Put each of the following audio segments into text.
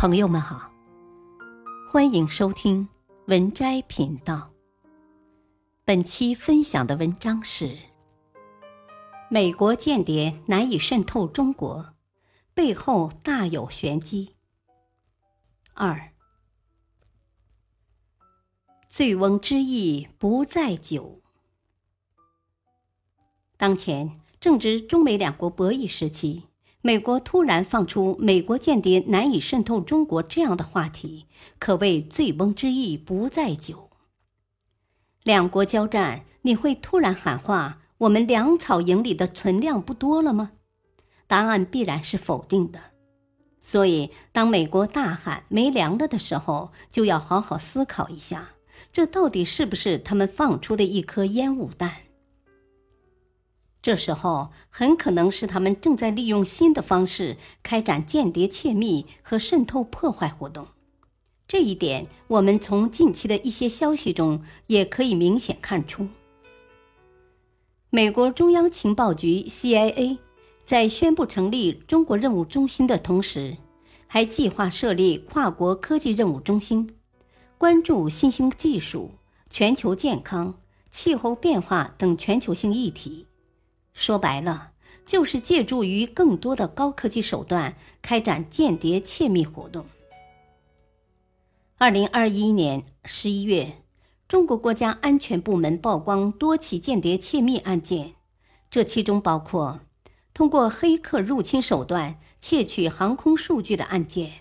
朋友们好，欢迎收听文摘频道。本期分享的文章是：美国间谍难以渗透中国，背后大有玄机。二，醉翁之意不在酒。当前正值中美两国博弈时期。美国突然放出“美国间谍难以渗透中国”这样的话题，可谓醉翁之意不在酒。两国交战，你会突然喊话：“我们粮草营里的存量不多了吗？”答案必然是否定的。所以，当美国大喊没粮了的时候，就要好好思考一下，这到底是不是他们放出的一颗烟雾弹？这时候很可能是他们正在利用新的方式开展间谍窃密和渗透破坏活动。这一点，我们从近期的一些消息中也可以明显看出。美国中央情报局 （CIA） 在宣布成立中国任务中心的同时，还计划设立跨国科技任务中心，关注新兴技术、全球健康、气候变化等全球性议题。说白了，就是借助于更多的高科技手段开展间谍窃密活动。二零二一年十一月，中国国家安全部门曝光多起间谍窃密案件，这其中包括通过黑客入侵手段窃取航空数据的案件，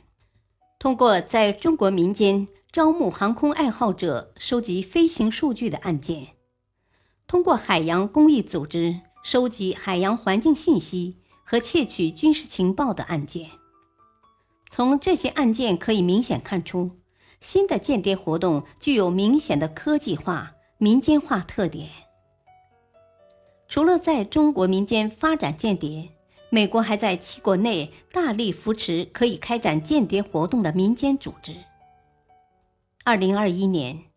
通过在中国民间招募航空爱好者收集飞行数据的案件，通过海洋公益组织。收集海洋环境信息和窃取军事情报的案件，从这些案件可以明显看出，新的间谍活动具有明显的科技化、民间化特点。除了在中国民间发展间谍，美国还在其国内大力扶持可以开展间谍活动的民间组织。二零二一年。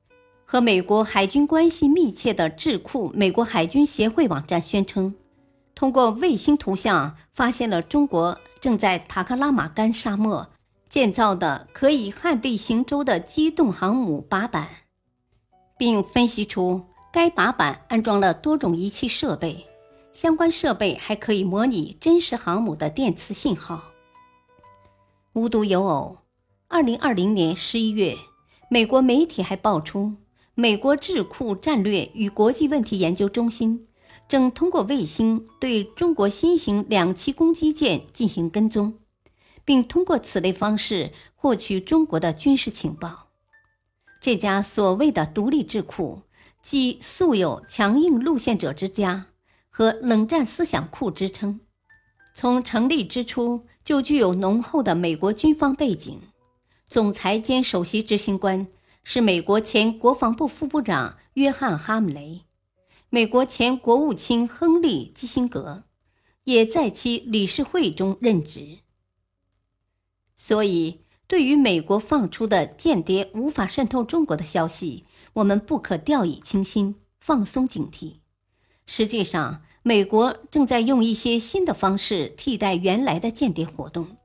和美国海军关系密切的智库美国海军协会网站宣称，通过卫星图像发现了中国正在塔克拉玛干沙漠建造的可以旱地行舟的机动航母靶板，并分析出该靶板安装了多种仪器设备，相关设备还可以模拟真实航母的电磁信号。无独有偶，二零二零年十一月，美国媒体还爆出。美国智库战略与国际问题研究中心正通过卫星对中国新型两栖攻击舰进行跟踪，并通过此类方式获取中国的军事情报。这家所谓的独立智库，即素有“强硬路线者之家”和“冷战思想库”之称，从成立之初就具有浓厚的美国军方背景，总裁兼首席执行官。是美国前国防部副部长约翰·哈姆雷，美国前国务卿亨利·基辛格也在其理事会中任职。所以，对于美国放出的间谍无法渗透中国的消息，我们不可掉以轻心，放松警惕。实际上，美国正在用一些新的方式替代原来的间谍活动。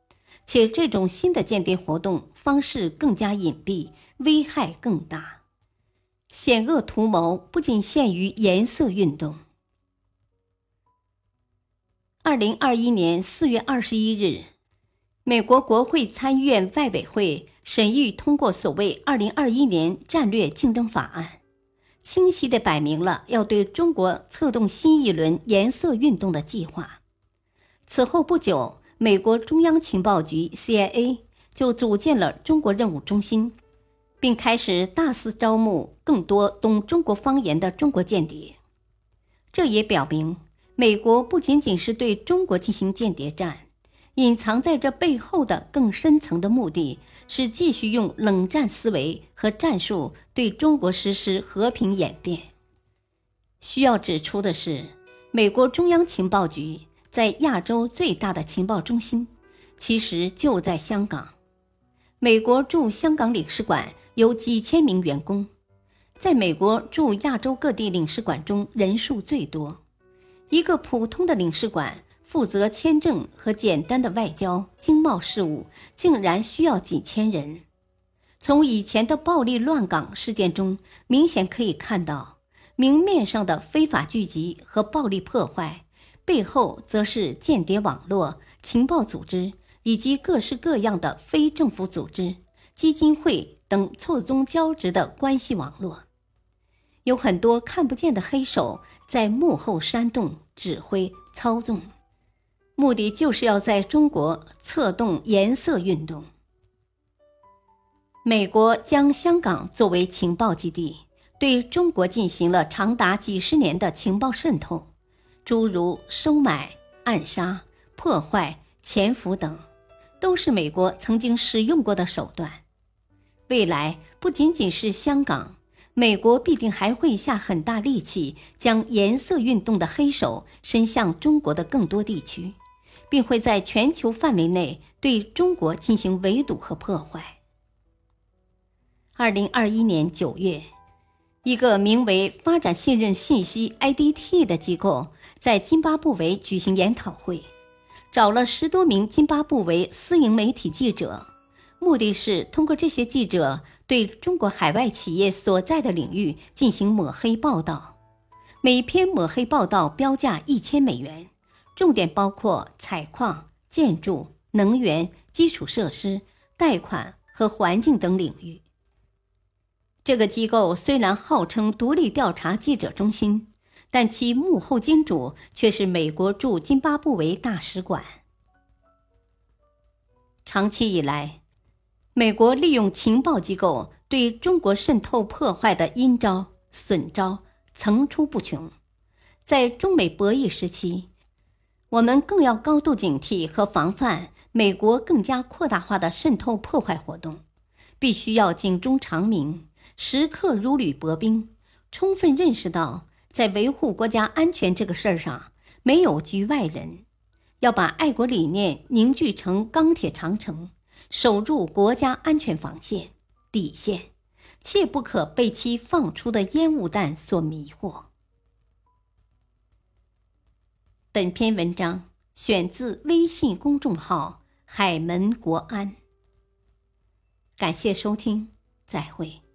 且这种新的间谍活动方式更加隐蔽，危害更大，险恶图谋不仅限于颜色运动。二零二一年四月二十一日，美国国会参议院外委会审议通过所谓《二零二一年战略竞争法案》，清晰地摆明了要对中国策动新一轮颜色运动的计划。此后不久。美国中央情报局 （CIA） 就组建了中国任务中心，并开始大肆招募更多懂中国方言的中国间谍。这也表明，美国不仅仅是对中国进行间谍战，隐藏在这背后的更深层的目的是继续用冷战思维和战术对中国实施和平演变。需要指出的是，美国中央情报局。在亚洲最大的情报中心，其实就在香港。美国驻香港领事馆有几千名员工，在美国驻亚洲各地领事馆中人数最多。一个普通的领事馆负责签证和简单的外交、经贸事务，竟然需要几千人。从以前的暴力乱港事件中，明显可以看到，明面上的非法聚集和暴力破坏，背后则是间谍网络、情报组织以及各式各样的非政府组织、基金会等错综交织的关系网络。有很多看不见的黑手在幕后煽动、指挥、操纵，目的就是要在中国策动颜色运动。美国将香港作为情报基地，对中国进行了长达几十年的情报渗透，诸如收买、暗杀、破坏、潜伏等，都是美国曾经使用过的手段。未来不仅仅是香港，美国必定还会下很大力气，将颜色运动的黑手伸向中国的更多地区，并会在全球范围内对中国进行围堵和破坏。二零二一年九月，一个名为“发展信任信息 （IDT）” 的机构在津巴布韦举行研讨会，找了十多名津巴布韦私营媒体记者，目的是通过这些记者对中国海外企业所在的领域进行抹黑报道。每篇抹黑报道标价一千美元，重点包括采矿、建筑、能源、基础设施、贷款和环境等领域。这个机构虽然号称独立调查记者中心，但其幕后金主却是美国驻津巴布韦大使馆。长期以来，美国利用情报机构对中国渗透破坏的阴招、损招层出不穷。在中美博弈时期，我们更要高度警惕和防范美国更加扩大化的渗透破坏活动，必须要警钟长鸣。时刻如履薄冰，充分认识到，在维护国家安全这个事儿上，没有局外人，要把爱国理念凝聚成钢铁长城，守住国家安全防线底线，切不可被其放出的烟雾弹所迷惑。本篇文章选自微信公众号“海门国安”，感谢收听，再会。